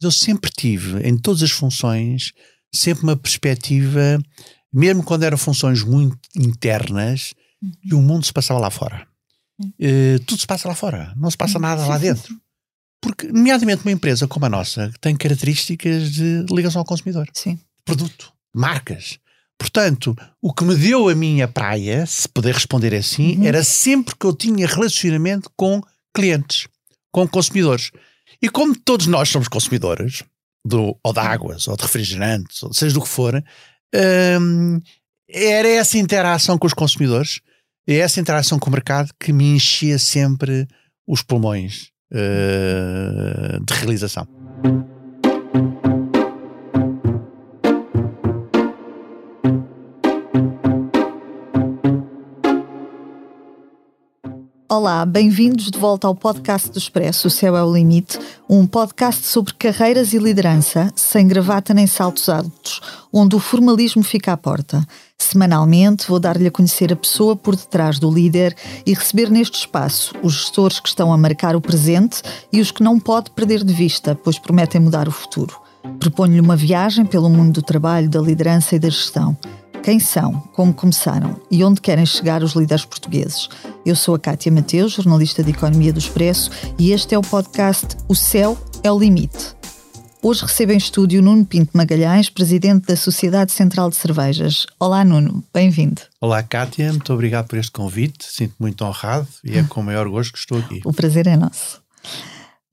eu sempre tive, em todas as funções, sempre uma perspectiva, mesmo quando eram funções muito internas, uhum. que o mundo se passava lá fora. Uh, tudo se passa lá fora, não se passa nada lá dentro. Porque, nomeadamente, uma empresa como a nossa tem características de ligação ao consumidor, Sim. produto, marcas. Portanto, o que me deu a minha praia, se puder responder assim, uhum. era sempre que eu tinha relacionamento com clientes, com consumidores. E como todos nós somos consumidores, do, ou de águas, ou de refrigerantes, ou seja do que for, hum, era essa interação com os consumidores, é essa interação com o mercado que me enchia sempre os pulmões uh, de realização. Olá, bem-vindos de volta ao podcast do Expresso, O Céu é o Limite, um podcast sobre carreiras e liderança, sem gravata nem saltos altos, onde o formalismo fica à porta. Semanalmente vou dar-lhe a conhecer a pessoa por detrás do líder e receber neste espaço os gestores que estão a marcar o presente e os que não pode perder de vista, pois prometem mudar o futuro. Proponho-lhe uma viagem pelo mundo do trabalho, da liderança e da gestão. Quem são, como começaram e onde querem chegar os líderes portugueses? Eu sou a Kátia Mateus, jornalista de Economia do Expresso, e este é o podcast O Céu é o Limite. Hoje recebo em estúdio Nuno Pinto Magalhães, presidente da Sociedade Central de Cervejas. Olá, Nuno, bem-vindo. Olá, Kátia, muito obrigado por este convite. Sinto me muito honrado e é com o maior gosto que estou aqui. O prazer é nosso.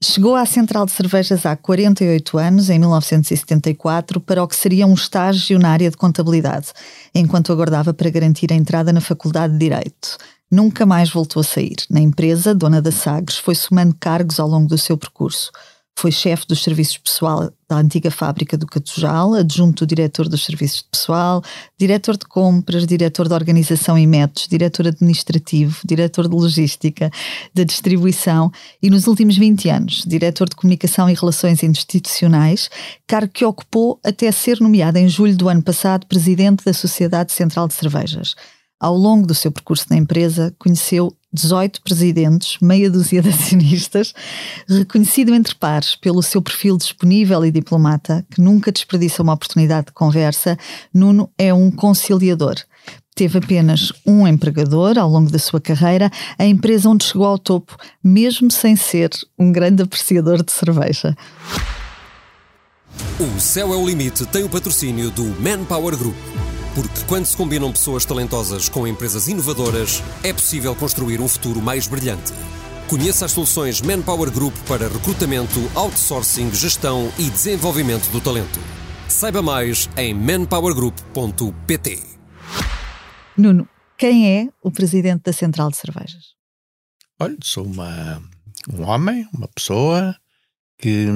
Chegou à Central de Cervejas há 48 anos, em 1974, para o que seria um estágio na área de contabilidade, enquanto aguardava para garantir a entrada na Faculdade de Direito. Nunca mais voltou a sair. Na empresa, dona da Sagres, foi somando cargos ao longo do seu percurso. Foi chefe dos serviços pessoal da antiga fábrica do Catujal, adjunto do diretor dos serviços de pessoal, diretor de compras, diretor de organização e métodos, diretor administrativo, diretor de logística, da distribuição e, nos últimos 20 anos, diretor de comunicação e relações institucionais, cargo que ocupou até ser nomeado em julho do ano passado presidente da Sociedade Central de Cervejas. Ao longo do seu percurso na empresa, conheceu 18 presidentes, meia dúzia de acionistas, reconhecido entre pares pelo seu perfil disponível e diplomata, que nunca desperdiça uma oportunidade de conversa, Nuno é um conciliador. Teve apenas um empregador ao longo da sua carreira, a empresa onde chegou ao topo, mesmo sem ser um grande apreciador de cerveja. O Céu é o Limite tem o patrocínio do Manpower Group. Porque quando se combinam pessoas talentosas com empresas inovadoras, é possível construir um futuro mais brilhante. Conheça as soluções Manpower Group para recrutamento, outsourcing, gestão e desenvolvimento do talento. Saiba mais em manpowergroup.pt. Nuno, quem é o presidente da Central de Cervejas? Olha, sou uma, um homem, uma pessoa que,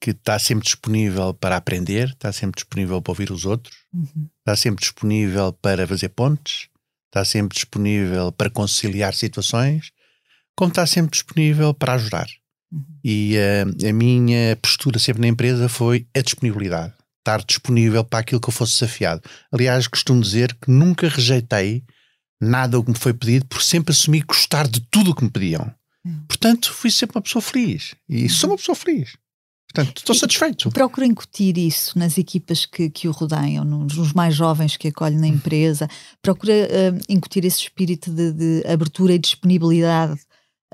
que está sempre disponível para aprender, está sempre disponível para ouvir os outros, uhum. está sempre disponível para fazer pontes, está sempre disponível para conciliar situações, como está sempre disponível para ajudar. Uhum. E uh, a minha postura sempre na empresa foi a disponibilidade, estar disponível para aquilo que eu fosse desafiado. Aliás, costumo dizer que nunca rejeitei nada o que me foi pedido, por sempre assumi gostar de tudo o que me pediam. Portanto, fui sempre uma pessoa feliz. E sou uma pessoa feliz. Portanto, estou satisfeito. Procura incutir isso nas equipas que, que o rodeiam, nos, nos mais jovens que acolhem na empresa. Procura uh, incutir esse espírito de, de abertura e disponibilidade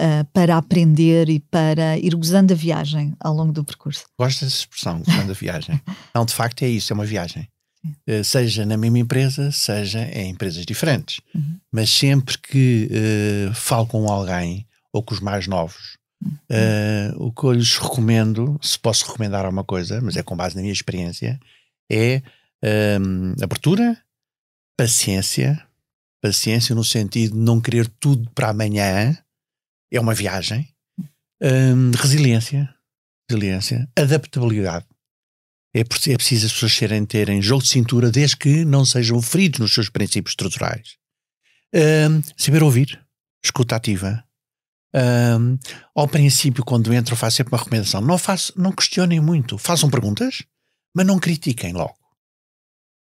uh, para aprender e para ir gozando a viagem ao longo do percurso. Gosto dessa expressão, gozando a viagem. Não, de facto é isso, é uma viagem. Uh, seja na mesma empresa, seja em empresas diferentes. Uhum. Mas sempre que falo com alguém ou com os mais novos. Uh, o que eu lhes recomendo, se posso recomendar alguma coisa, mas é com base na minha experiência, é um, abertura, paciência, paciência no sentido de não querer tudo para amanhã, é uma viagem, um, resiliência, resiliência, adaptabilidade. É, é preciso as pessoas serem, terem jogo de cintura desde que não sejam feridos nos seus princípios estruturais. Um, saber ouvir, escuta ativa, um, ao princípio, quando entro, faço sempre uma recomendação. Não, faço, não questionem muito. Façam perguntas, mas não critiquem logo.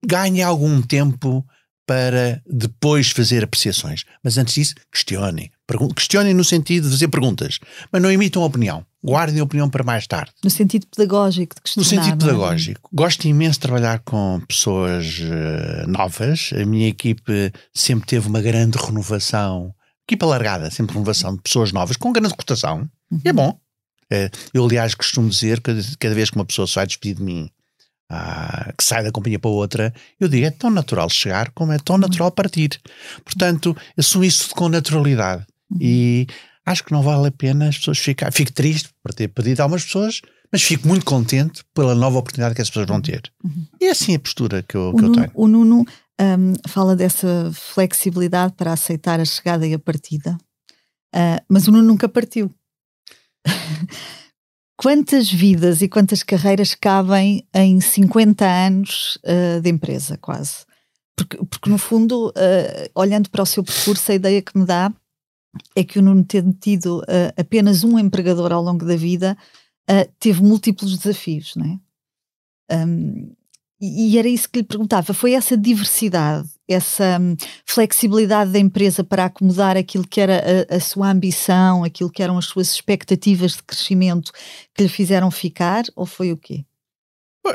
Ganhem algum tempo para depois fazer apreciações. Mas antes disso, questionem. Questionem no sentido de fazer perguntas, mas não emitam opinião. Guardem a opinião para mais tarde. No sentido pedagógico de questionar. No sentido é? pedagógico. Gosto imenso de trabalhar com pessoas uh, novas. A minha equipe sempre teve uma grande renovação. Equipa largada, sempre renovação de pessoas novas, com grande cotação. Uhum. E é bom. Eu, aliás, costumo dizer que cada vez que uma pessoa se vai despedir de mim ah, que sai da companhia para outra, eu digo, é tão natural chegar como é tão natural partir. Portanto, assumo isso com naturalidade. Uhum. E acho que não vale a pena as pessoas ficarem. Fico triste por ter pedido a algumas pessoas, mas fico muito contente pela nova oportunidade que as pessoas vão ter. Uhum. E é assim a postura que eu, que eu tenho. O Nuno um, fala dessa flexibilidade para aceitar a chegada e a partida, uh, mas o Nuno nunca partiu. quantas vidas e quantas carreiras cabem em 50 anos uh, de empresa, quase? Porque, porque no fundo, uh, olhando para o seu percurso, a ideia que me dá é que o Nuno ter tido uh, apenas um empregador ao longo da vida teve múltiplos desafios, não é? Um, e era isso que lhe perguntava: foi essa diversidade, essa hum, flexibilidade da empresa para acomodar aquilo que era a, a, sua ambição, aquilo que eram as suas expectativas de crescimento que lhe fizeram ficar, ou foi o quê?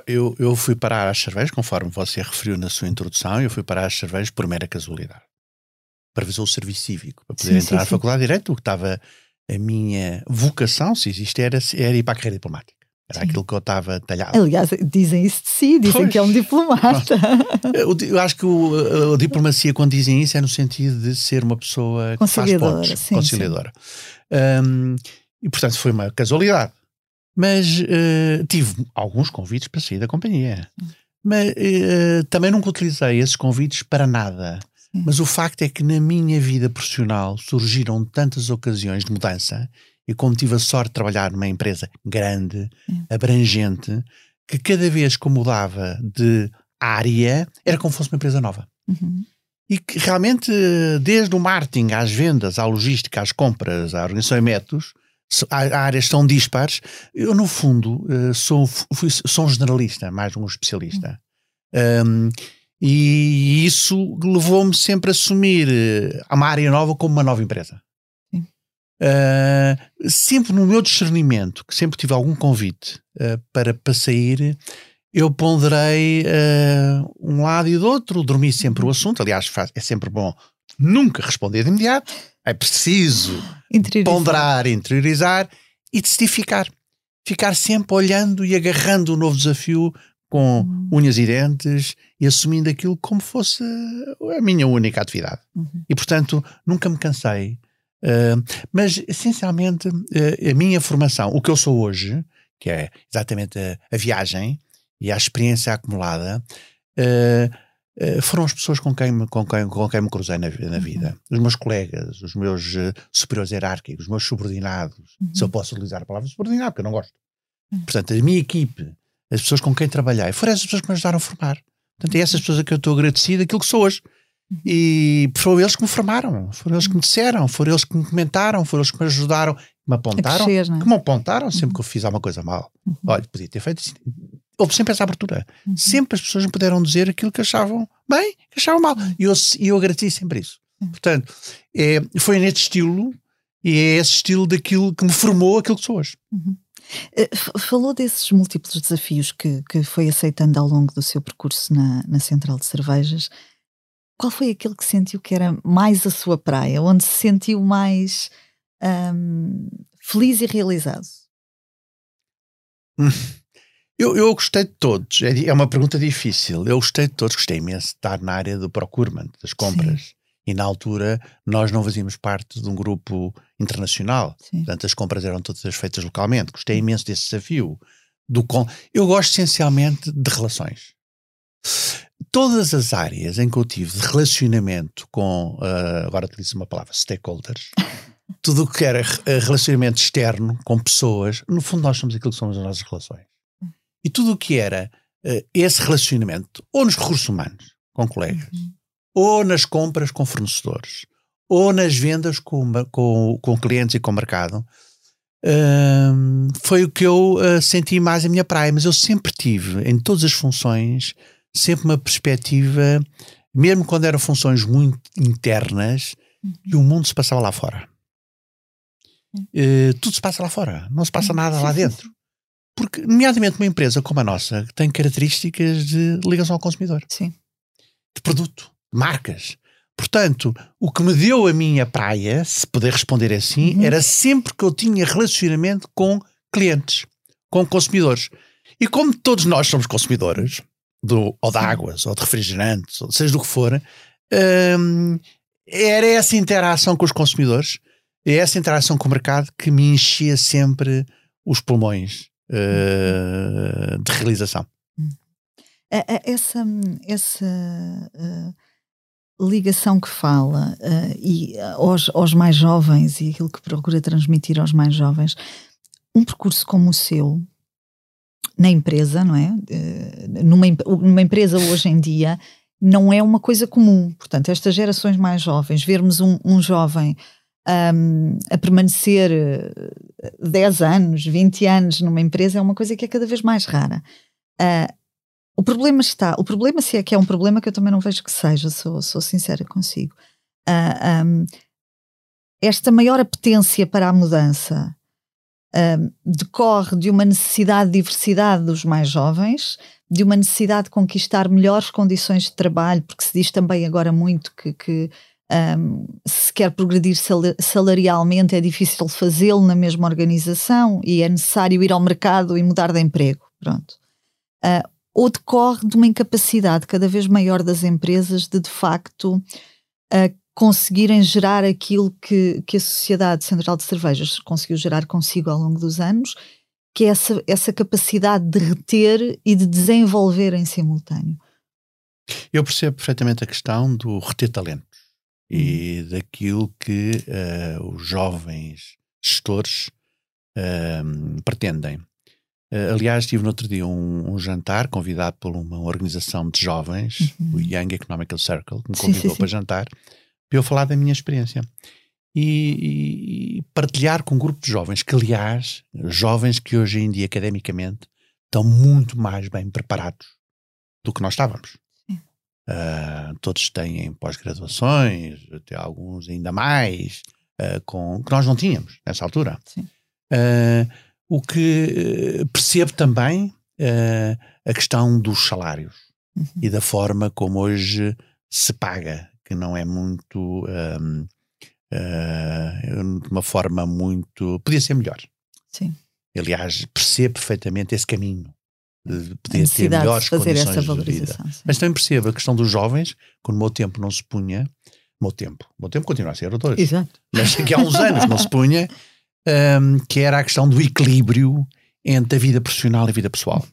Eu, eu fui parar às cervejas, conforme você referiu na sua introdução, eu fui parar às cervejas por mera casualidade. Para fazer o serviço cívico, para poder sim, entrar sim, à faculdade de Direito, o que estava a minha vocação, se existe, era, era ir para a carreira diplomática. Era Sim. aquilo que eu estava talhado. Aliás, dizem isso de si, dizem pois. que é um diplomata. Eu, acho que o, a, diplomacia, quando dizem isso, é no sentido de ser uma pessoa que faz pontos, sim, conciliadora. Um, e, portanto, foi uma casualidade. Mas uh, tive alguns convites para sair da companhia. Mas uh, também nunca utilizei esses convites para nada. Sim. Mas o facto é que na minha vida profissional surgiram tantas ocasiões de mudança e como tive a sorte de trabalhar numa empresa grande, abrangente, que cada vez que eu mudava de área era como se fosse uma empresa nova. Uhum. E que realmente, desde o marketing às vendas, à logística, às compras, à organização de métodos, áreas tão dispares. Eu, no fundo, eh, sou, fui, sou um generalista, mais um especialista. Uhum. Um, e isso levou-me sempre a assumir eh, uma área nova como uma nova empresa. Uh, sempre no meu discernimento, que sempre tive algum convite uh, para, para sair, eu ponderei uh, um lado e do outro, dormi sempre o assunto. Aliás, faz, é sempre bom nunca responder de imediato, é preciso interiorizar. ponderar, interiorizar e decidir ficar. Ficar sempre olhando e agarrando o um novo desafio com uhum. unhas e dentes e assumindo aquilo como fosse a minha única atividade. Uhum. E portanto, nunca me cansei Uh, mas, essencialmente, uh, a minha formação, o que eu sou hoje, que é exatamente a, a viagem e a experiência acumulada, uh, foram as pessoas com quem, me, com quem, com quem me cruzei na, na vida. Uhum. Os meus colegas, os meus superiores hierárquicos, os meus subordinados, uhum. se eu posso utilizar a palavra subordinado, porque eu não gosto. Uhum. Portanto, a minha equipe, as pessoas com quem trabalhei, foram essas pessoas que me ajudaram a formar. Portanto, é essas pessoas a que eu estou agradecido, aquilo que sou hoje. E foram eles que me formaram, foram eles que me disseram, foram eles que me comentaram, foram eles que me ajudaram, que me apontaram, crescer, é? que me apontaram sempre uhum. que eu fiz alguma coisa mal. Uhum. Olha, podia ter feito assim. Houve sempre essa abertura. Uhum. Sempre as pessoas me puderam dizer aquilo que achavam bem, que achavam mal. E eu, eu agradeci sempre isso. Portanto, é, foi nesse estilo e é esse estilo daquilo que me formou aquilo que sou hoje. Uhum. Eh, falou desses múltiplos desafios que, que foi aceitando ao longo do seu percurso na, na Central de Cervejas qual foi aquele que sentiu que era mais a sua praia, onde se sentiu mais um, feliz e realizado? Eu, eu gostei de todos. É, é, uma pergunta difícil. Eu gostei de todos. Gostei imenso de estar na área do procurement, das compras. Sim. E na altura nós não fazíamos parte de um grupo internacional. Sim. Portanto, as compras eram todas feitas localmente. Gostei imenso desse desafio. Do com... Eu gosto essencialmente de relações todas as áreas em que eu tive de relacionamento com, uh, agora utilizo uma palavra, stakeholders, tudo o que era eh, relacionamento externo com pessoas, no fundo nós somos aquilo que somos as nossas relações. E tudo o que era uh, esse relacionamento, ou nos recursos humanos, com colegas, uhum. ou nas compras com fornecedores, ou nas vendas com, com, com clientes e com o mercado, uh, foi o que eu uh, senti mais a minha praia. Mas eu sempre tive, em todas as funções, sempre uma perspectiva mesmo quando eram funções muito internas, e o mundo se passava lá fora. Uh, tudo se passa lá fora, não se passa nada lá dentro. Porque, nomeadamente, uma empresa como a nossa tem características de ligação ao consumidor, Sim. de produto, de marcas. Portanto, o que me deu a minha praia, se puder responder assim, uhum. era sempre que eu tinha relacionamento com clientes, com consumidores. E como todos nós somos consumidores, do, ou de águas, ou de refrigerantes, ou seja do que for, hum, era essa interação com os consumidores, é essa interação com o mercado que me enchia sempre os pulmões uh, de realização. Essa, essa uh, ligação que fala uh, e aos, aos mais jovens e aquilo que procura transmitir aos mais jovens, um percurso como o seu, na empresa, não é? numa, numa empresa hoje em dia, não é uma coisa comum. Portanto, estas gerações mais jovens, vermos um, um jovem um, a permanecer 10 anos, 20 anos numa empresa é uma coisa que é cada vez mais rara. Uh, o problema está, o problema se é que é um problema que eu também não vejo que seja, sou, sou sincera consigo. Uh, um, esta maior apetência para a mudança decorre de uma necessidade de diversidade dos mais jovens, de uma necessidade de conquistar melhores condições de trabalho, porque se diz também agora muito que, que um, se quer progredir salarialmente, é difícil fazê-lo na mesma organização e é necessário ir ao mercado e mudar de emprego. Pronto. Uh, ou decorre de uma incapacidade cada vez maior das empresas de, de facto, uh, conseguirem gerar aquilo que, que a Sociedade Central de Cervejas conseguiu gerar consigo ao longo dos anos, que é essa, essa capacidade de reter e de desenvolver em simultâneo. Eu percebo perfeitamente a questão do reter talento e uhum. daquilo que uh, os jovens gestores uh, pretendem. Uh, aliás, tive no outro dia um, um, jantar convidado por uma organização de jovens, uhum. o Young Economical Circle, que me convidou sim, sim, sim. para jantar, para eu falar da minha experiência. E, e, partilhar com um grupo de jovens, que aliás, jovens que hoje em dia academicamente estão muito mais bem preparados do que nós estávamos. Uh, todos têm pós-graduações, até alguns ainda mais, uh, com, que nós não tínhamos nessa altura. Uh, o que percebo também a questão dos salários uhum. e da forma como hoje se paga, que não é muito. Um, de uma forma muito. podia ser melhor. Sim. Aliás, percebo perfeitamente esse caminho de poder ter melhores condições essa valorização, de vida. Mas também percebo a questão dos jovens, quando o meu tempo não se punha, o meu tempo, o meu tempo continua a ser o dois, Exato. mas que há uns anos não se punha, um, que era a questão do equilíbrio entre a vida profissional e a vida pessoal.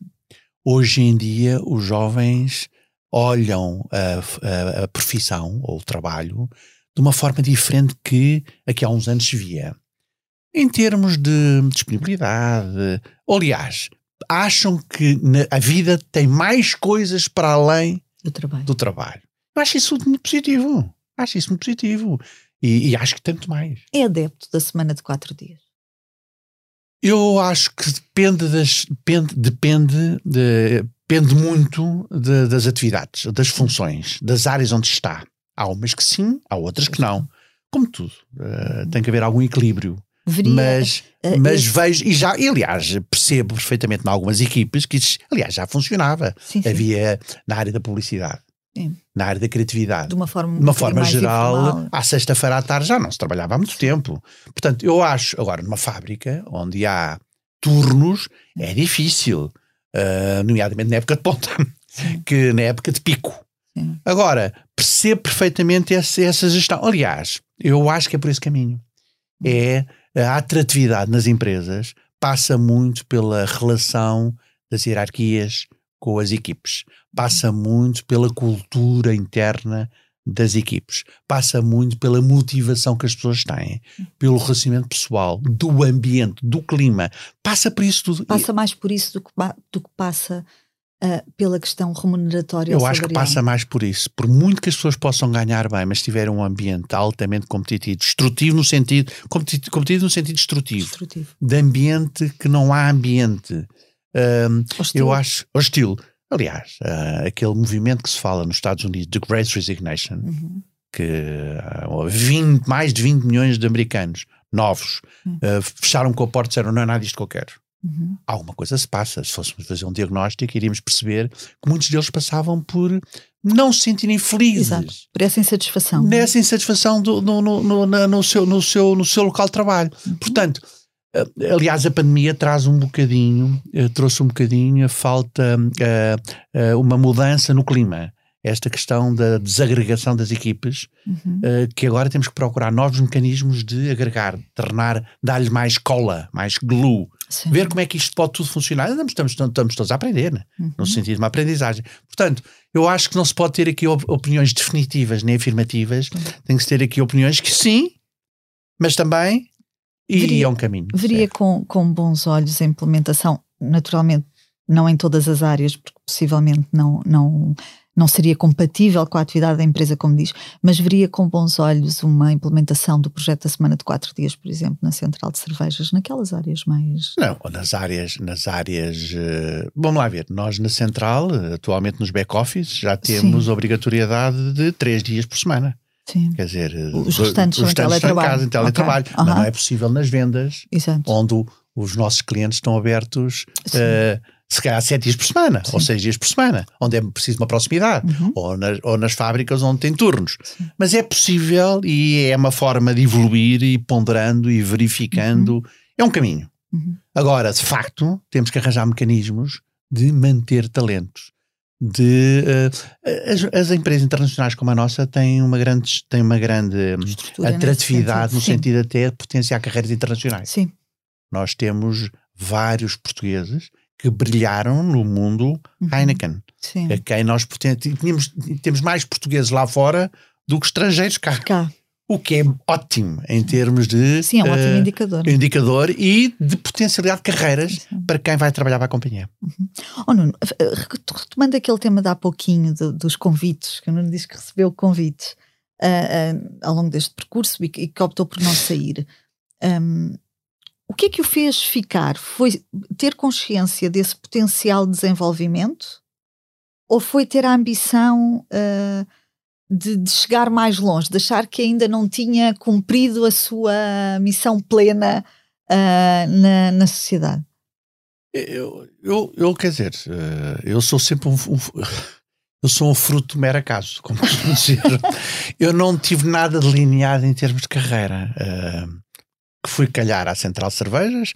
Hoje em dia, os jovens olham a, a, a profissão ou o trabalho de uma forma diferente que aqui há uns anos se via. Em termos de disponibilidade, aliás, acham que na, a vida tem mais coisas para além do trabalho. do trabalho. Eu acho isso muito positivo. Acho isso muito positivo. E, e acho que tanto mais. É adepto da semana de quatro dias? Eu acho que depende das. Depende, depende, de, depende muito de, das atividades, das funções, das áreas onde está. Há umas que sim, há outras que não. Como tudo. Uh, tem que haver algum equilíbrio. Veria, mas, uh, mas esse... vejo, e já, e, aliás, percebo perfeitamente em algumas equipes que isso, aliás, já funcionava. Sim, sim. Havia na área da publicidade, sim. na área da criatividade. De uma forma, de uma forma geral, informal. à sexta-feira à tarde já não se trabalhava há muito tempo. Portanto, eu acho, agora, numa fábrica onde há turnos, é difícil, uh, nomeadamente na época de ponta, que na época de pico. Agora, percebo perfeitamente essa, essa gestão. Aliás, eu acho que é por esse caminho. Hum. É a atratividade nas empresas passa muito pela relação das hierarquias com as equipes, passa muito pela cultura interna das equipes, passa muito pela motivação que as pessoas têm, pelo relacionamento pessoal, do ambiente, do clima, passa por isso tudo. Passa mais por isso do que, do que passa uh, pela questão remuneratória. Eu acho que passa mais por isso. Por muito que as pessoas possam ganhar bem, mas tiver um ambiente altamente competitivo, destrutivo no sentido, competitivo, competitivo no sentido destrutivo, destrutivo, de ambiente que não há ambiente. Um, eu acho hostil. Aliás, uh, aquele movimento que se fala nos Estados Unidos de Great Resignation, uhum. que uh, 20, mais de 20 milhões de americanos novos uhum. uh, fecharam com a porta e disseram: Não é nada disto que eu quero. Uhum. Alguma coisa se passa. Se fôssemos fazer um diagnóstico, iríamos perceber que muitos deles passavam por não se sentirem felizes. Exato. Por essa insatisfação. Nessa insatisfação do, no, no, no, no, seu, no, seu, no seu local de trabalho. Uhum. Portanto, eh, aliás, a pandemia traz um bocadinho, eh, trouxe um bocadinho a falta, uh, uma mudança no clima. Esta questão da desagregação das equipes, uhum. uh, que agora temos que procurar novos mecanismos de agregar, tornar, dar-lhe mais cola, mais glue, Sim. ver como é que isto pode tudo funcionar. Estamos, estamos, estamos todos a aprender, né? uhum. no sentido de uma aprendizagem. Portanto, eu acho que não se pode ter aqui opiniões definitivas nem afirmativas, uhum. tem que se ter aqui opiniões que sim, mas também e veria, é um caminho. Veria com, com bons olhos a implementação, naturalmente, não em todas as áreas, porque possivelmente não, não, não seria compatível com a atividade da empresa, como diz, mas veria com bons olhos uma implementação do projeto da semana de quatro dias, por exemplo, na central de cervejas, naquelas áreas mais. Não, nas áreas, nas áreas. Uh, vamos lá ver, nós na central, atualmente nos back-office, já temos Sim. obrigatoriedade de três dias por semana. Sim. Quer dizer, os restantes, os restantes estão em. Casa, em teletrabalho. Okay. Mas não é possível nas vendas, Exato. onde os nossos clientes estão abertos uh, se calhar sete dias por semana, Sim. ou seis dias por semana, onde é preciso uma proximidade, uhum. ou, nas, ou nas fábricas onde tem turnos. Sim. Mas é possível e é uma forma de evoluir e ponderando e verificando. Uhum. É um caminho. Uhum. Agora, de facto, temos que arranjar mecanismos de manter talentos de uh, as, as, empresas internacionais como a nossa têm uma grande, têm uma grande atratividade sentido, no sentido até de potenciar carreiras internacionais. Sim. Nós temos vários portugueses que brilharam no mundo uhum. Heineken. Sim. A quem nós tínhamos, temos mais portugueses lá fora do que estrangeiros cá. cá. O que é ótimo em termos de. Sim, é um uh, ótimo indicador. Indicador e de potencialidade de carreiras Sim. para quem vai trabalhar para a companhia. Uhum. Oh, Nuno, retomando aquele tema de há pouquinho do, dos convites, que o Nuno disse que recebeu convites uh, uh, ao longo deste percurso e, e, que optou por não sair. Um, o que é que o fez ficar? Foi ter consciência desse potencial de desenvolvimento? Ou foi ter a ambição de, de, chegar mais longe, de achar que ainda não tinha cumprido a sua missão plena uh, na, na sociedade? Eu, eu, eu, quer dizer, uh, eu sou sempre um, um, eu sou um fruto de mero acaso, como costumo dizer. eu não tive nada delineado em termos de carreira. Uh, que fui calhar à Central Cervejas,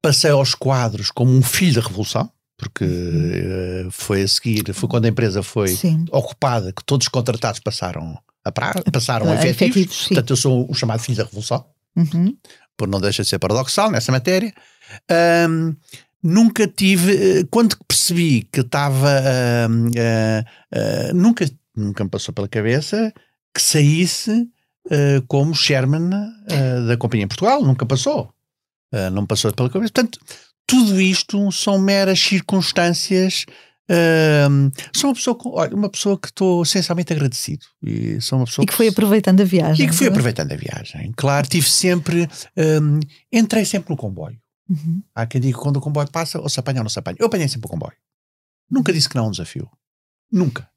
passei aos quadros como um filho da Revolução, porque uh, foi a seguir, foi quando a empresa foi Sim. ocupada, que todos os contratados passaram a pra, passaram a efetivos, efetivos portanto eu sou o chamado filho da Revolução, uhum. por não deixa de ser paradoxal nessa matéria. Um, nunca tive, eh, quando percebi que estava, uh, uh, nunca, nunca me passou pela cabeça que saísse como chairman da Companhia em Portugal, nunca passou. Não passou pela cabeça. Portanto, tudo isto são meras circunstâncias. sou uma pessoa, olha, uma pessoa que estou essencialmente agradecido. E, sou uma pessoa e que foi aproveitando a viagem. E que fui é? aproveitando a viagem. Claro, tive sempre. Um, entrei sempre no comboio. Uhum. Há quem diga que quando o comboio passa, ou se apanha ou não se apanha. Eu apanhei sempre o comboio. Nunca disse que não é um desafio. Nunca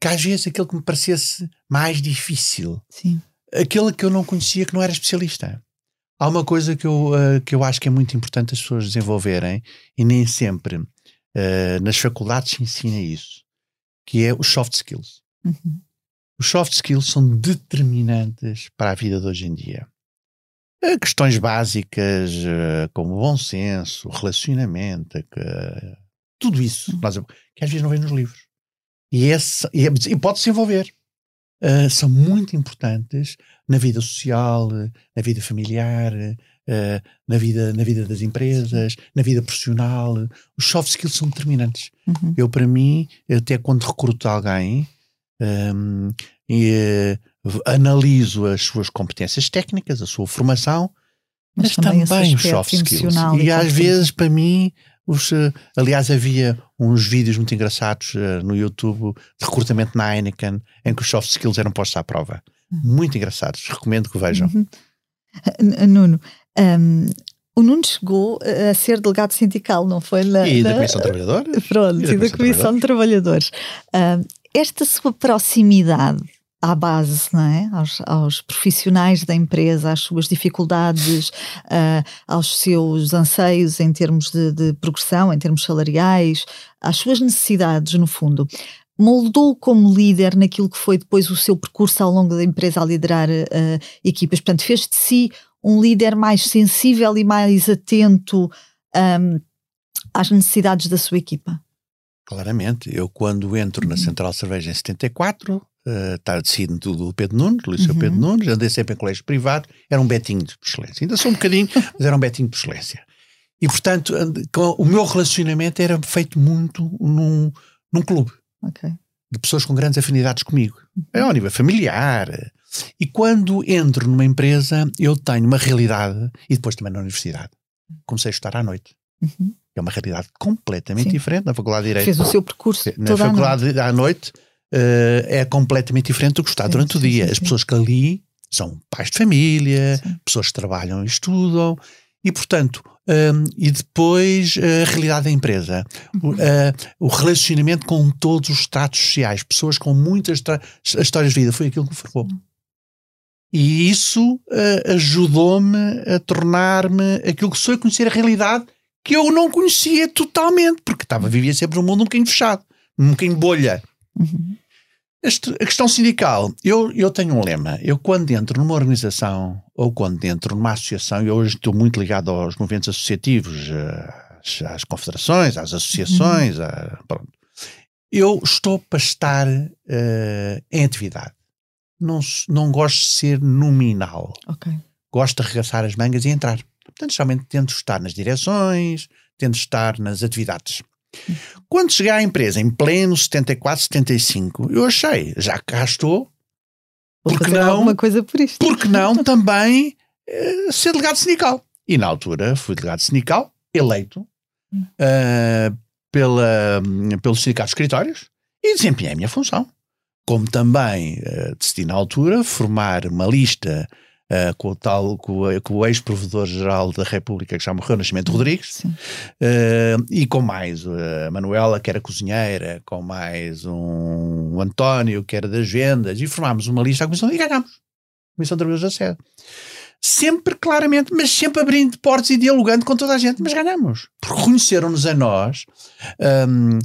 que às vezes aquele que me parecesse mais difícil, Sim. aquele que eu não conhecia, que não era especialista. Há uma coisa que eu, uh, que eu acho que é muito importante as pessoas desenvolverem, e nem sempre uh, nas faculdades se ensina isso, que é os soft skills. Uhum. Os soft skills são determinantes para a vida de hoje em dia. Uh, questões básicas como bom senso, relacionamento, tudo isso, uhum. que às vezes não vem nos livros. E, esse, e, e pode-se envolver. Uh, são muito importantes na vida social, na vida familiar, uh, na, vida, na vida das empresas, na vida profissional. Os soft skills são determinantes. Uhum. Eu, para mim, até quando recruto alguém, um, e, uh, analiso as suas competências técnicas, a sua formação, mas, mas também, os soft skills. E, e às vezes, para mim, os, uh, aliás, havia uns vídeos muito engraçados uh, no YouTube de recrutamento na Heineken em que os soft skills eram postos à prova. Uhum. Muito engraçados. Recomendo que vejam. Uhum. Nuno, um, O Nuno chegou a ser delegado sindical, não foi? Na, e da Comissão de Trabalhadores. Pronto, e da, e da Comissão de Trabalhadores. Uh, esta sua proximidade à base, não é? aos, aos profissionais da empresa, às suas dificuldades, uh, aos seus anseios em termos de, de, progressão, em termos salariais, às suas necessidades, no fundo. Moldou como líder naquilo que foi depois o seu percurso ao longo da empresa a liderar uh, equipas. Portanto, fez de si um líder mais sensível e mais atento um, às necessidades da sua equipa. Claramente. Eu, quando entro na uhum. Central Cerveja em 74, Uh, está decidido tudo do Pedro Nunes, do Liceu uhum. Pedro Nunes, andei sempre em colégio privado, era um betinho de excelência. Ainda sou um bocadinho, mas era um betinho de excelência. E, portanto, o meu relacionamento era feito muito num, num clube. Okay. De pessoas com grandes afinidades comigo. Uhum. É ao nível familiar. E quando entro numa empresa, eu tenho uma realidade, e depois também na universidade. Comecei a estudar à noite. Uhum. É uma realidade completamente Sim. diferente na Faculdade de Direito. Fez o seu percurso. Na Faculdade à noite, à noite uh, é completamente diferente do que está sim, durante sim, o dia. Sim, As pessoas que ali são pais de família, pessoas que trabalham e estudam, e portanto, um, ehm, e depois uh, a realidade da empresa, uhum. uh, o relacionamento com todos os tratos sociais, pessoas com muitas histórias de vida, foi aquilo que me formou. Uhum. E isso uh, ajudou-me a tornar-me aquilo que sou, a conhecer a realidade que eu não conhecia totalmente, porque estava, vivia sempre num mundo um bocadinho fechado, um bocadinho bolha. Uhum. Este, a questão sindical, eu, eu tenho um lema. Eu, quando entro numa organização ou quando entro numa associação, eu hoje estou muito ligado aos movimentos associativos, às, às confederações, às associações, uhum. pronto. Eu estou para estar uh, em atividade. Não, não gosto de ser nominal. Okay. Gosto de arregaçar as mangas e entrar. Portanto, geralmente tento estar nas direções, tento estar nas atividades. Quando cheguei à empresa, em pleno 74, 75, eu achei, já cá estou, porque não, alguma coisa por isto. Porque não também uh, ser delegado sindical. E na altura fui delegado sindical, eleito uh, pela, pelo sindicato de escritórios e desempenhei a minha função. Como também uh, decidi na altura formar uma lista uh, com o tal, com, com o ex-provedor-geral da República, que já morreu, Nascimento Rodrigues, uh, e com mais a Manuela, que era cozinheira, com mais um, um António, que era das vendas, e formámos uma lista à Comissão e ganhámos. Comissão de Trabalhadores da Sede. Sempre claramente, mas sempre abrindo portas e dialogando com toda a gente, mas ganhamos. Porque reconheceram-nos a nós um,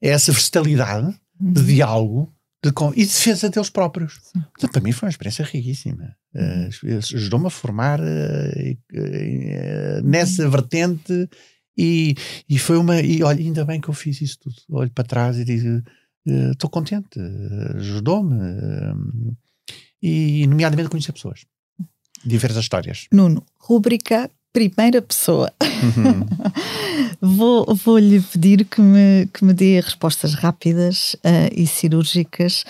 essa versatilidade de uhum. diálogo de, e defesa deles próprios. Então, para mim foi uma experiência riquíssima. Uh, Ajudou-me a formar uh, uh, nessa vertente e, e foi uma. E olha, ainda bem que eu fiz isso tudo. Olho para trás e digo: estou contente, ajudou-me. e, nomeadamente, conhecer pessoas. Diversas histórias. Nuno, rubrica primeira pessoa. Uhum. vou, vou-lhe pedir que me, que me dê respostas rápidas uh, e cirúrgicas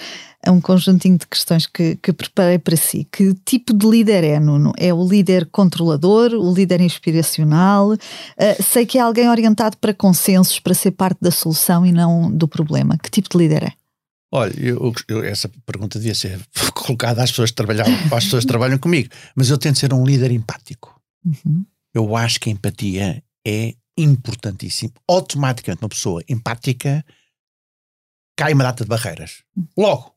a um conjuntinho de questões que, que preparei para si. Que tipo de líder é, Nuno? É o líder controlador, o líder inspiracional? Uh, sei que é alguém orientado para consensos, para ser parte da solução e não do problema. Que tipo de líder é? Olha, eu, eu, essa pergunta devia ser colocada às pessoas que trabalham, às pessoas que trabalham comigo, mas eu tento ser um líder empático. Uhum. Eu acho que a empatia é importantíssimo. Automaticamente, uma pessoa empática cai uma data de barreiras. Logo.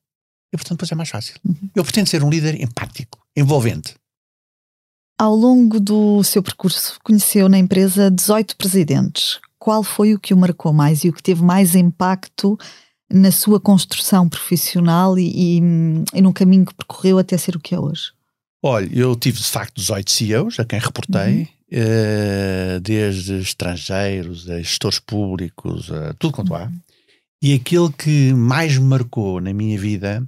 E, portanto, depois é mais fácil. Uhum. Eu pretendo ser um líder empático, envolvente. Ao longo do seu percurso, conheceu na empresa 18 presidentes. Qual foi o que o marcou mais e o que teve mais impacto na sua construção profissional e, e, e no caminho que percorreu até ser o que é hoje? Olha, eu tive de facto 18 CEOs a quem reportei, uhum. Uh, desde estrangeiros, a gestores públicos, a tudo quanto uhum. há. E aquele que mais me marcou na minha vida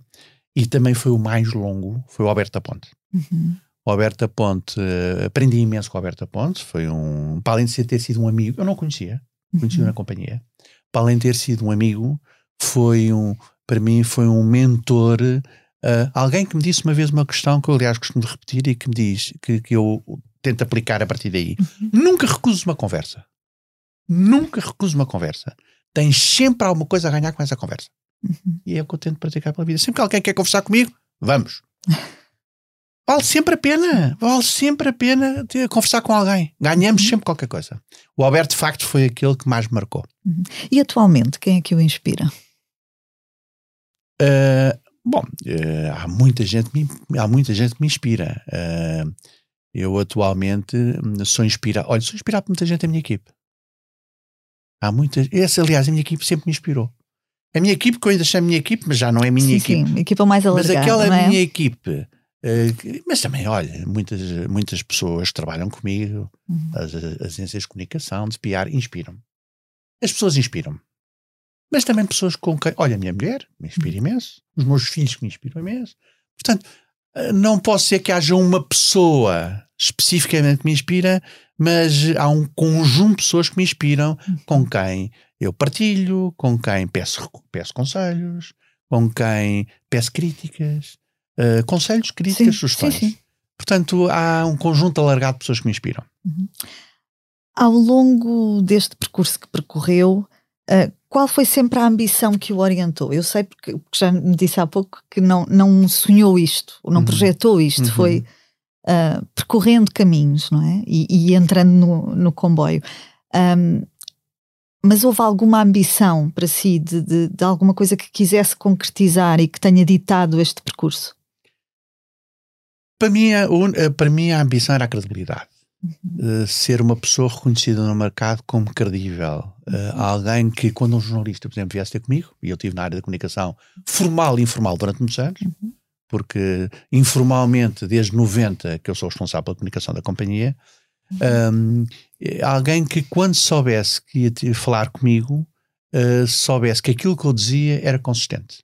e também foi o mais longo foi o Alberto Ponte. Uhum. O Alberto Ponte, uh, aprendi imenso com o Alberto Ponte, foi um, para além de ter sido um amigo, eu não conhecia, conhecia uhum. na companhia, para além de ter sido um amigo, foi um, para mim foi um mentor Uh, alguém que me disse uma vez uma questão que eu, aliás, costumo repetir e que me diz que, que eu tento aplicar a partir daí. Uhum. Nunca recuso uma conversa. Nunca recuso uma conversa. Tens sempre alguma coisa a ganhar com essa conversa. Uhum. E é o que eu tento praticar pela vida. Sempre que alguém quer conversar comigo, vamos. vale sempre a pena, vale sempre a pena ter, conversar com alguém. Ganhamos uhum. sempre qualquer coisa. O Alberto, de facto, foi aquele que mais me marcou. Uhum. E atualmente, quem é que o inspira? Uh, bom, uh, há, muita gente me, há muita gente que me inspira. Uh, eu atualmente hum, sou inspirado. Olha, sou inspirado por muita gente da minha equipe. Há muitas. Essa, aliás, a minha equipe sempre me inspirou. A minha equipe, que eu ainda chamo minha equipe, mas já não é a minha sim, equipe. Sim, equipa mais alargada, Mas aquela é? minha equipe. Uh, mas também, olha, muitas, muitas pessoas trabalham comigo, uhum. as, as agências de comunicação, de PR, inspiram-me. As pessoas inspiram-me. Mas também pessoas com quem. Olha, a minha mulher me inspira uhum. imenso, os meus filhos que me inspiram imenso. Portanto, eh, não posso ser que haja uma pessoa especificamente que me inspira, mas há um conjunto de pessoas que me inspiram, uhum. com quem eu partilho, com quem peço, peço conselhos, com quem peço críticas, uh, conselhos, críticas, sim, sugestões. Sim, sim. Portanto, há um conjunto alargado de pessoas que me inspiram. Uhum. Ao longo deste percurso que percorreu, uh, qual foi sempre a ambição que o orientou? Eu sei porque, porque, já me disse há pouco que não, não sonhou isto, não uhum. projetou isto, uhum. foi uh, percorrendo caminhos, não é? E, e entrando no, no comboio. Um, mas houve alguma ambição para si de, de, de, alguma coisa que quisesse concretizar e que tenha ditado este percurso? Para mim, a, para mim a ambição era a credibilidade. Uh, ser uma pessoa reconhecida no mercado como credível. Uh, alguém que, quando um jornalista, por exemplo, viesse ter comigo, e eu estive na área da comunicação formal e informal durante muitos anos, uhum porque informalmente, desde 90, que eu sou responsável pela comunicação da companhia, uhum. um, alguém que quando soubesse que ia falar comigo, uh, soubesse que aquilo que eu dizia era consistente.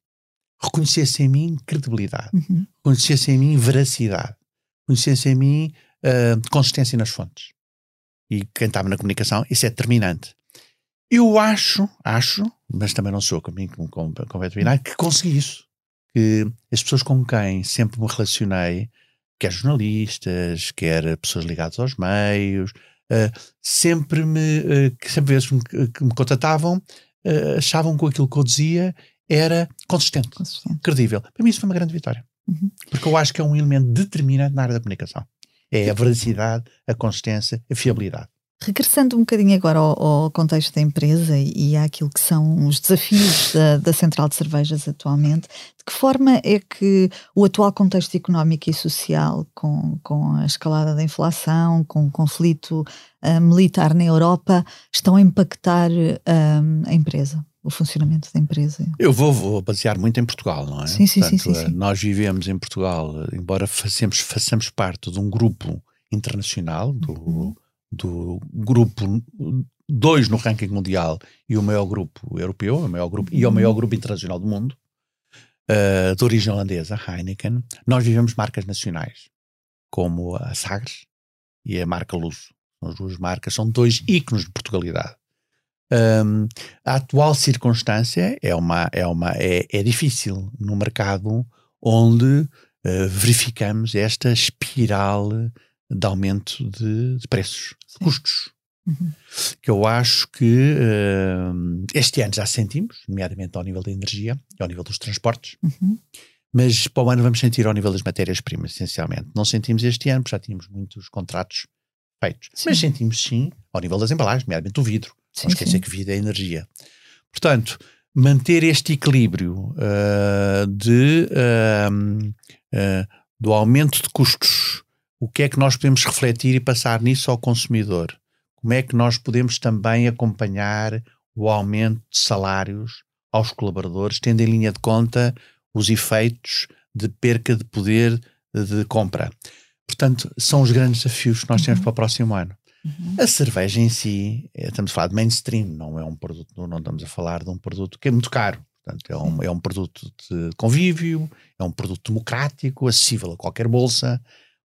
Reconhecesse em mim credibilidade, uhum. reconhecesse em mim veracidade, reconhecesse em mim uh, consistência nas fontes. E quem estava na comunicação, isso é determinante. Eu acho, acho, mas também não sou comigo completamente binário, que consegui isso que as pessoas com quem sempre me relacionei, quer jornalistas, quer pessoas ligadas aos meios, uh, sempre me, uh, que sempre vezes me, que me contatavam, uh, achavam que aquilo que eu dizia era consistente, consistente, credível. Para mim isso foi uma grande vitória. Uhum. Porque eu acho que é um elemento determinante na área da comunicação. É a veracidade, a consistência, a fiabilidade. Regressando um bocadinho agora ao, ao, contexto da empresa e, e àquilo que são os desafios da, da, Central de Cervejas atualmente, de que forma é que o atual contexto económico e social, com, com a escalada da inflação, com o conflito uh, militar na Europa, estão a impactar uh, a empresa? O funcionamento da empresa? Eu vou, vou basear muito em Portugal, não é? Sim, sim, Portanto, sim, sim, sim. Nós vivemos em Portugal, embora façamos, façamos parte de um grupo internacional, do. Uhum do grupo 2 no ranking mundial e o maior grupo europeu, o maior grupo, e o maior grupo internacional do mundo, uh, de origem holandesa, Heineken, nós vivemos marcas nacionais, como a Sagres e a marca Luso. As duas marcas são dois ícones de Portugalidade. Um, a atual circunstância é, uma, é, uma, é, é difícil no mercado onde uh, verificamos esta espiral de aumento de, de preços, de custos. Uhum. Que eu acho que uh, este ano já sentimos, nomeadamente ao nível da energia e ao nível dos transportes, uhum. mas para o ano vamos sentir ao nível das matérias-primas, essencialmente. Não sentimos este ano, porque já tínhamos muitos contratos feitos, sim. mas sentimos sim ao nível das embalagens, nomeadamente o vidro. Sim, não esquecer que vida é energia. Portanto, manter este equilíbrio uh, de, uh, do aumento de custos o que é que nós podemos refletir e passar nisso ao consumidor? Como é que nós podemos também acompanhar o aumento de salários aos colaboradores, tendo em linha de conta os efeitos de perca de poder de compra? Portanto, são os grandes desafios que nós temos uhum. para o próximo ano. Uhum. A cerveja em si, eh, estamos a falar de mainstream, não é um produto, não estamos a falar de um produto que é muito caro. Portanto, é um, é um produto de convívio, é um produto democrático, acessível a qualquer bolsa,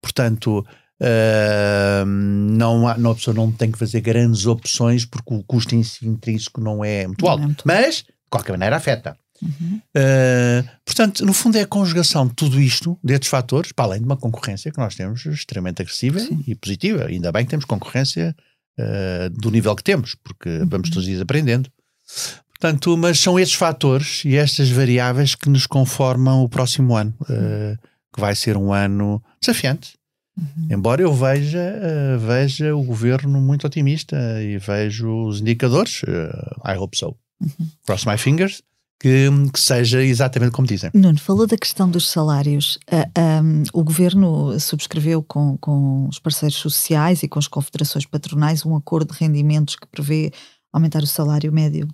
Portanto, uh, não, há, não, a pessoa não tem que fazer grandes opções porque o custo intrínseco não é muito alto. É muito Mas, de qualquer maneira, afeta. Uhum. Uh, portanto, no fundo, é a conjugação de tudo isto, destes fatores, para além de uma concorrência que nós temos extremamente agressiva Sim. e positiva. Ainda bem que temos concorrência uh, do nível que temos, porque uhum. vamos todos os dias aprendendo. Portanto, mas são estes fatores e estas variáveis que nos conformam o próximo ano. Uh, que vai ser um ano desafiante. Uhum. Embora eu veja, uh, veja o governo muito otimista e vejo os indicadores, uh, I hope so. Uhum. Cross my fingers, que, que, seja exatamente como dizem. Nuno, falou da questão dos salários. Uh, ah, um, o governo subscreveu com, com os parceiros sociais e com as confederações patronais um acordo de rendimentos que prevê aumentar o salário médio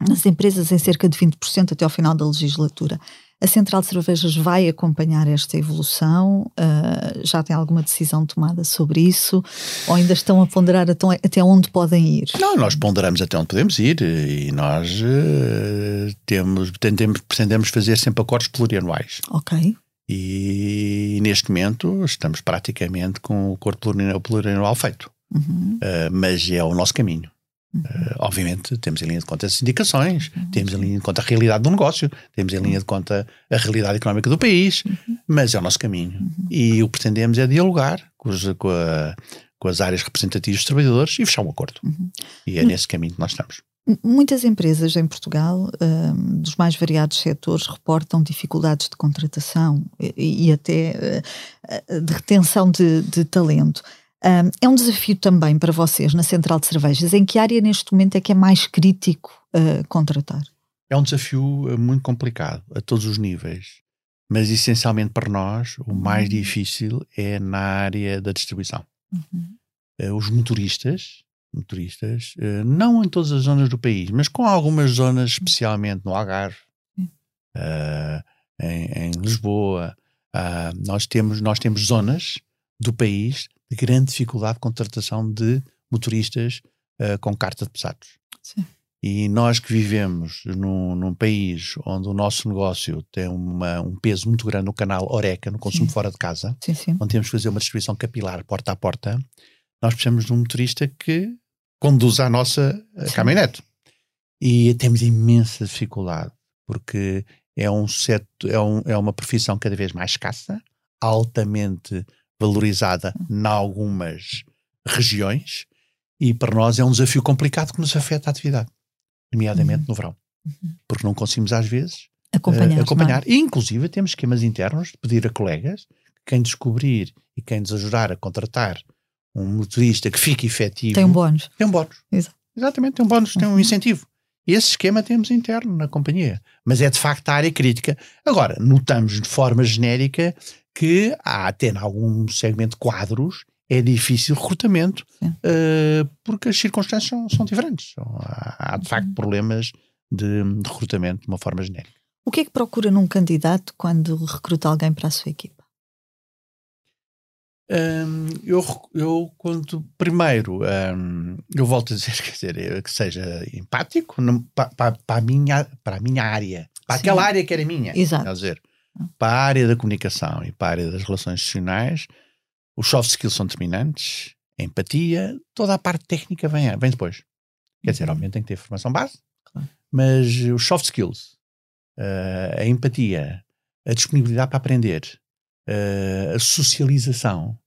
nas empresas em cerca de 20% até ao final da legislatura. A Central de Cervejas vai acompanhar esta evolução? Uh, já tem alguma decisão tomada sobre isso? Ou ainda estão a ponderar até onde podem ir? Não, nós ponderamos até onde podemos ir e nós uh, temos, tentemos, pretendemos fazer sempre acordos plurianuais. Ok. E neste momento estamos praticamente com o acordo plurianual feito. Uhum. Uh, mas é o nosso caminho. Uh, obviamente, temos em linha de conta as indicações, uhum. temos em linha de conta a realidade do negócio, temos em linha de conta a realidade económica do país, uhum. mas é o nosso caminho. Uhum. E o que pretendemos é dialogar com, os, com, a, com, as áreas representativas dos trabalhadores e fechar um acordo. E é nesse caminho que nós estamos. Muitas empresas em Portugal, um, dos mais variados setores, reportam dificuldades de contratação e, e até uh, de retenção de, de talento. Um, é um desafio também para vocês na Central de Cervejas. Em que área neste momento é que é mais crítico uh, contratar? É um desafio eh, muito complicado a todos os níveis, mas essencialmente para nós o mais uhum. difícil é na área da distribuição. Uhum. Uh, os motoristas, motoristas, uh, não em todas as zonas do país, mas com algumas zonas, especialmente no Algarve, em, em, Lisboa, nós temos nós temos zonas do país de grande dificuldade de contratação de motoristas uh, com carta de pesados. Sim. E nós que vivemos num, num, país onde o nosso negócio tem uma, um peso muito grande no canal Oreca, no consumo sim. fora de casa, sim, onde temos que fazer uma distribuição capilar porta a porta, nós precisamos de um motorista que conduza a nossa uh, caminhonete. E temos imensa dificuldade, porque é, um seto, é, um, é uma profissão cada vez mais escassa, altamente valorizada em algumas regiões e para nós é um desafio complicado que nos afeta a atividade, nomeadamente uhum. no verão, uhum. porque não conseguimos às vezes acompanhar. Uh, acompanhar. E inclusive temos esquemas internos de pedir a colegas quem descobrir e quem nos ajudar a contratar um motorista que fique efetivo tem um bónus. Tem um bónus. Exato. Exatamente, tem um bónus, uhum. tem um uhum. Esse esquema temos interno na companhia, mas é de facto a área crítica. Agora, notamos de forma genérica que há até em algum segmento de quadros é difícil recrutamento uh, porque as circunstâncias são, são diferentes. Há, há, de facto uhum. problemas de, de, recrutamento de uma forma genérica. O que é que procura num candidato quando recruta alguém para a sua equipa? Um, eu, eu, quando primeiro, um, eu volto a dizer, quer dizer, que seja empático para, a minha, para a minha área, para Sim. aquela área que era minha. Exato. Quer dizer, para a área da comunicação e para a área das relações institucionais, os soft skills são determinantes, a empatia, toda a parte técnica vem, vem depois. Quer dizer, uhum. obviamente tem que ter formação base, claro. mas os soft skills, uh, a empatia, a disponibilidade para aprender, a socialização,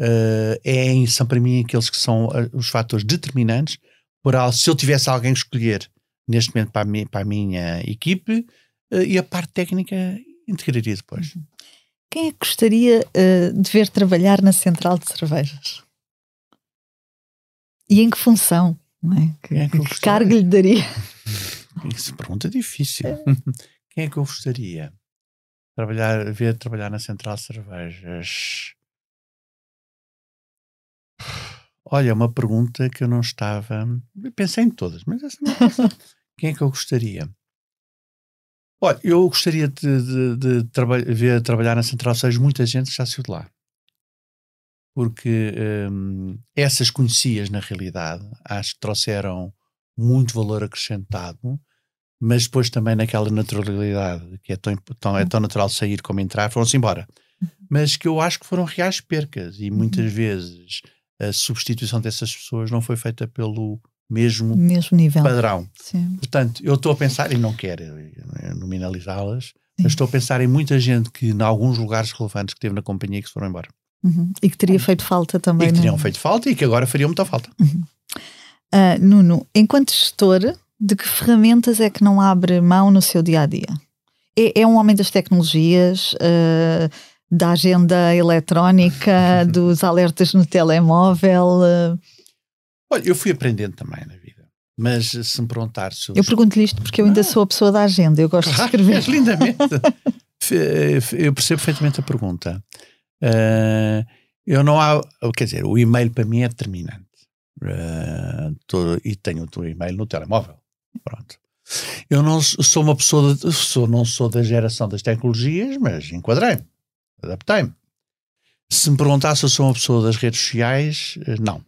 uh, é, são para mim aqueles que são os fatores determinantes para se eu tivesse alguém a escolher neste momento para a minha, para a minha equipe, e a parte técnica integraria depois. Uhum. Quem é que gostaria uh, de ver trabalhar na central de cervejas? E em que função? Não é? Que, é que, que cargo lhe daria? Isso pergunta difícil. É. Quem é que eu gostaria trabalhar, ver trabalhar na central cervejas? Olha, é uma pergunta que eu não estava. Pensei em todas, mas essa não é Quem é que eu gostaria? Olha, eu gostaria de, de, de traba ver trabalhar na Central 6 muita gente que já saiu de lá. Porque um, essas conhecias, na realidade, acho que trouxeram muito valor acrescentado, mas depois também naquela naturalidade, que é tão, tão, é tão natural sair como entrar, foram-se embora. Uhum. Mas que eu acho que foram reais percas e muitas uhum. vezes a substituição dessas pessoas não foi feita pelo mesmo, mesmo nível. padrão. Sim. Portanto, eu estou a pensar, e não quero nominalizá-las, mas estou a pensar em muita gente que, em alguns lugares relevantes que teve na companhia, que se foram embora. Uhum. E que teria feito falta também. E que teriam feito falta e que agora fariam muita falta. Uhum. Uh, Nuno, enquanto gestor, de que ferramentas é que não abre mão no seu dia a dia? É, é um homem das tecnologias, uh, da agenda eletrónica, dos alertas no telemóvel? Olha, eu fui aprendendo também na vida. Mas se me perguntar se eu. Eu pergunto-lhe isto porque eu ainda ah. sou a pessoa da agenda, eu gosto claro, de escrever. lindamente. eu percebo perfeitamente a pergunta. Uh, eu não há. Quer dizer, o e-mail para mim é determinante. Uh, tô, e tenho o e-mail no telemóvel. Pronto. Eu não sou uma pessoa, de, sou, não sou da geração das tecnologias, mas enquadrei-me, adaptei-me. Se me perguntar se eu sou uma pessoa das redes sociais, eh, não.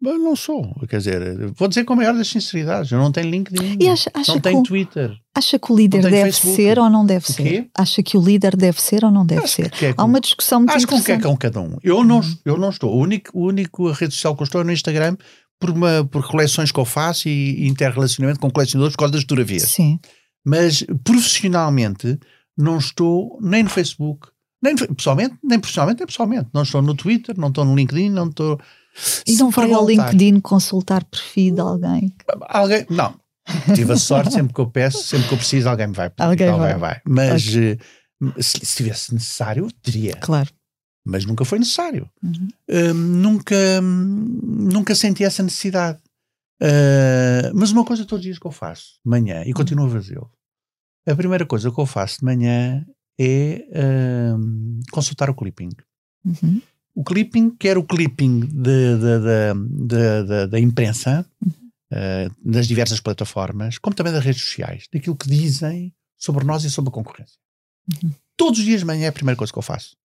Mas não sou, quer dizer, vou dizer com a maior das sinceridades, eu não tenho LinkedIn, acha, acha não tenho Twitter. Acha que o líder deve Facebook. ser ou não deve o ser? Acha que o líder deve ser ou não deve acho ser? É Há uma discussão muito Acho que é com cada um. Eu não, uhum. eu não estou. O único, o único rede social que eu estou é no Instagram por, uma, por coleções que eu faço e, e interrelacionamento com colecionadores por causa das fotografias. Sim. Mas profissionalmente não estou nem no Facebook, nem pessoalmente, nem profissionalmente, nem pessoalmente. Não estou no Twitter, não estou no LinkedIn, não estou. E não vai ao LinkedIn consultar perfil de alguém? Alguém, não. Tive a sorte, sempre que eu peço, sempre que eu preciso, alguém me vai. Alguém, alguém vai. vai. Mas okay. Eh, se, se tivesse necessário, teria. Claro mas nunca foi necessário. Uhum. Uh, nunca, nunca senti essa necessidade. Uh, mas uma coisa todos os dias que eu faço de manhã e continuo a fazê-lo. A primeira coisa que eu faço de manhã é uh, consultar o clipping. Uhum. O clipping, quer o clipping de, de, de, da imprensa, uhum. das diversas plataformas, como também das redes sociais, daquilo que dizem sobre nós e sobre a concorrência. Uhum. Todos os dias de manhã é a primeira coisa que eu faço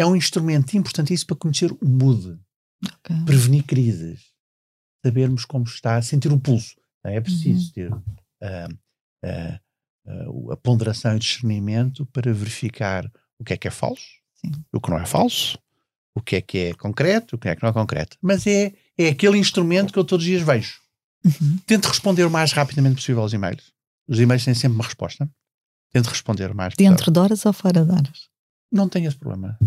é um instrumento importantíssimo para conhecer o mood, okay. prevenir crises, sabermos como está, sentir o pulso. É preciso uhum. ter uh, uh, uh, a ponderação e discernimento para verificar o que é que é falso, Sim. o que não é falso, o que é que é concreto, o que é que não é concreto. Mas é, é aquele instrumento que eu todos os dias vejo. Uhum. Tento responder o mais rapidamente possível aos e-mails. Os e-mails têm sempre uma resposta. Tento responder o mais Dentro de horas ou fora de horas? Não tenho esse problema.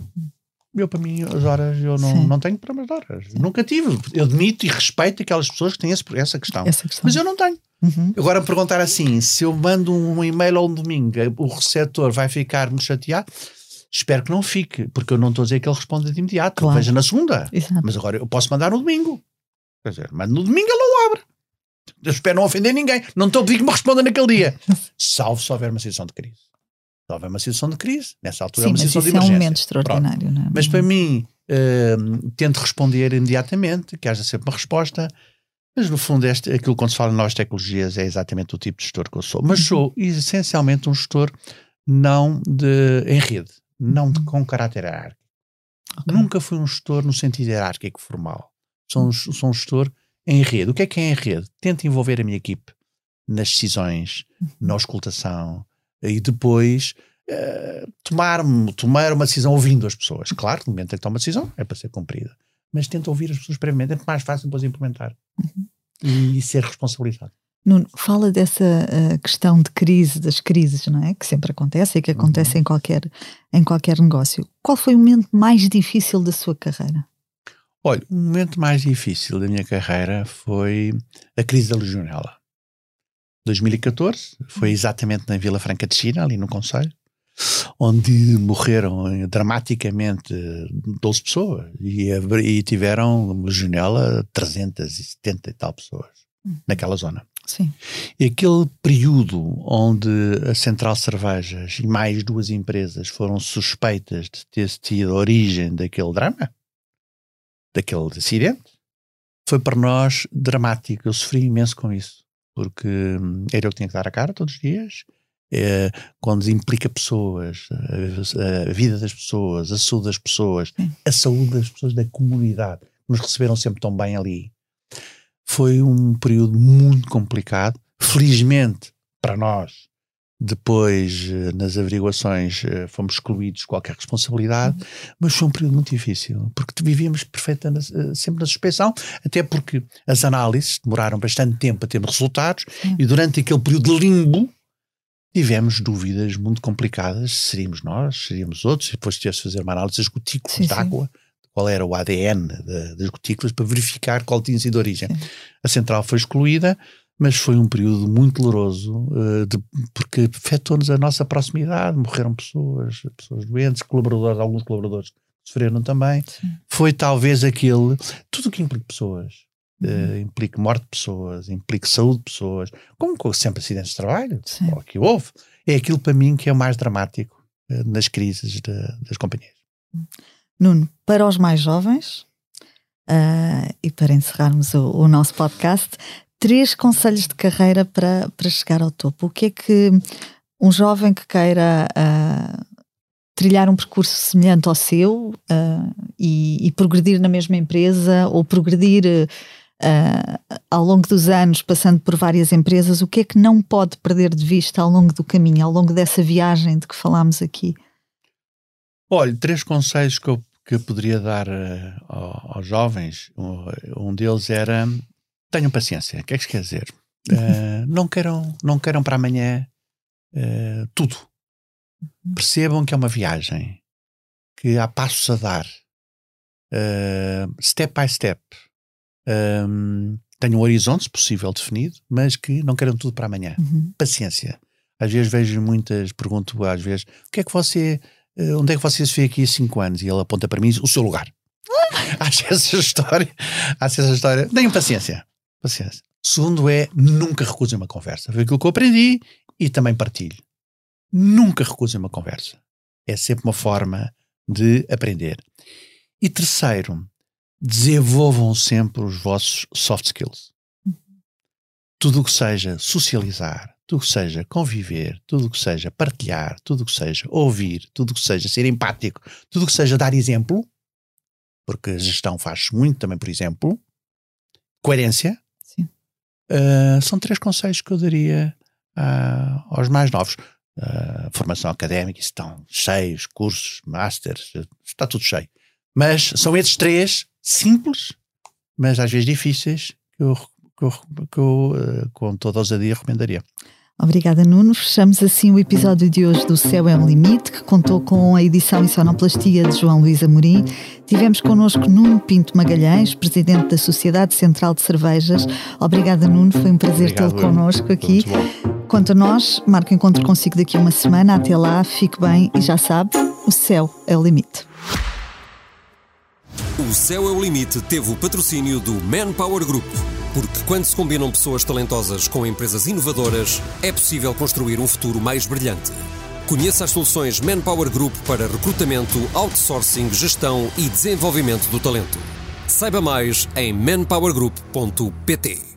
Eu, para mim, as horas, eu não, não tenho problemas de horas. Sim. Nunca tive. Eu admito e respeito aquelas pessoas que têm esse, essa, questão. essa, questão. Mas eu não tenho. Uhum. Agora, perguntar assim: se eu mando um e-mail ao domingo, o receptor vai ficar-me chateado? Espero que não fique, porque eu não estou a dizer que ele responda de imediato. Claro. Veja na segunda. Exato. Mas agora eu posso mandar no domingo. Quer dizer, mas no domingo ele não abre. Eu espero não ofender ninguém. Não estou a pedir que me responda naquele dia. Salvo se houver uma situação de crise. Se houver uma situação de crise, nessa altura Sim, é uma situação de emergência. é um momento extraordinário. Não é? Mas para mim, uh, tento responder imediatamente, que haja sempre uma resposta. Mas no fundo, este, aquilo quando se fala em novas tecnologias é exatamente o tipo de gestor que eu sou. Mas uhum. sou essencialmente um gestor não de, em rede, não de, uhum. com caráter hierárquico. Okay. Nunca fui um gestor no sentido hierárquico formal. Sou um, sou um gestor em rede. O que é que é em rede? Tento envolver a minha equipe nas decisões, uhum. na auscultação, e depois uh, tomar, tomar uma decisão ouvindo as pessoas. Claro, no momento em que toma uma decisão é para ser cumprida, mas tenta ouvir as pessoas previamente, é muito mais fácil depois implementar uhum. e, e, ser responsabilizado. Nuno, fala dessa uh, questão de crise, das crises, não é? Que sempre acontece e que acontece uhum. em, qualquer, em qualquer negócio. Qual foi o momento mais difícil da sua carreira? Olha, o momento mais difícil da minha carreira foi a crise da legionela. 2014, foi uhum. exatamente na Vila Franca de China, ali no Conselho, onde morreram eh, dramaticamente 12 pessoas e, e tiveram janela 370 e tal pessoas uhum. naquela zona. Sim. E aquele período onde a Central Cervejas e mais duas empresas foram suspeitas de ter tido a origem daquele drama, daquele acidente, foi para nós dramático. Eu sofri imenso com isso porque hum, era eu que tinha que dar a cara todos os dias. É, quando implica pessoas, a, a, vida das pessoas, a saúde das pessoas, a saúde das pessoas da comunidade, nos receberam sempre tão bem ali. Foi um período muito complicado. Felizmente, para nós, depois, eh, nas averiguações, eh, fomos excluídos de qualquer responsabilidade, uhum. mas foi um período muito difícil, porque vivíamos perfeitamente eh, sempre na suspeição, até porque as análises demoraram bastante tempo a ter resultados, uhum. e durante aquele período de limbo, tivemos dúvidas muito complicadas, seríamos nós, seríamos outros, e depois tivemos de fazer uma análise das gotículas sim, de água, sim. qual era o ADN de, das gotículas, para verificar qual tinha sido a origem. Sim. A central foi excluída, mas foi um período muito doloroso, uh, de, porque afetou-nos a nossa proximidade, morreram pessoas, pessoas doentes, colaboradores, alguns colaboradores sofreram também. Sim. Foi talvez aquele, tudo o que implica pessoas, uh, implica morte de pessoas, implica saúde de pessoas, como sempre acidentes de trabalho, o que houve, é aquilo para mim que é o mais dramático uh, nas crises de, das companhias. Nuno, para os mais jovens, uh, e para encerrarmos o, o, nosso podcast, três conselhos de carreira para, para chegar ao topo. O que é que um jovem que queira uh, trilhar um percurso semelhante ao seu uh, e, e, progredir na mesma empresa ou progredir ao longo dos anos, passando por várias empresas, o que é que não pode perder de vista ao longo do caminho, ao longo dessa viagem de que falámos aqui? Olha, três conselhos que eu que eu poderia dar uh, aos jovens, um deles era tenham paciência. O que é que isso quer dizer? Uh, não, queiram, não queiram para amanhã uh, tudo. Uhum. Percebam que é uma viagem, que há passos a dar, step by step. Um, tenham um horizonte, se possível, definido, mas que não queiram tudo para amanhã. Uhum. Paciência. Às vezes vejo muitas, pergunto às vezes, o que é que você uh, onde é que você se vê aqui há 5 anos? E ele aponta para mim o seu lugar. Acho essa história, acho essa história. Tenham paciência. Paciência. Segundo é, nunca recusem uma conversa. Foi aquilo que eu aprendi e também partilho. Nunca recusem uma conversa. É sempre uma forma de aprender. E terceiro, desenvolvam sempre os vossos soft skills. Uhum. Tudo o que seja socializar, tudo que seja conviver, tudo que seja partilhar, tudo que seja ouvir, tudo que seja ser empático, tudo que seja dar exemplo, porque a gestão faz-se muito também por exemplo, coerência, uh, são três conselhos que eu daria uh, aos mais novos. Uh, formação académica, estão cheios, cursos, masters, está tudo cheio. Mas são esses três simples, mas às vezes difíceis, que eu, que eu, que eu com toda ousadia recomendaria. Obrigada, Nuno. Fechamos assim o episódio de hoje do Céu é um Limite, que contou com a edição e sonoplastia de João Luís Amorim. Tivemos connosco Nuno Pinto Magalhães, presidente da Sociedade Central de Cervejas. Obrigada, Nuno. Foi um prazer tê-lo connosco aqui. Quanto a nós, marco encontro consigo daqui a uma semana. Até lá, fique bem e já sabe, o céu é o limite. O Céu é o Limite teve o patrocínio do Manpower Group. Porque quando se combinam pessoas talentosas com empresas inovadoras, é possível construir um futuro mais brilhante. Conheça as soluções Manpower Group para recrutamento, outsourcing, gestão e desenvolvimento do talento. Saiba mais em manpowergroup.pt.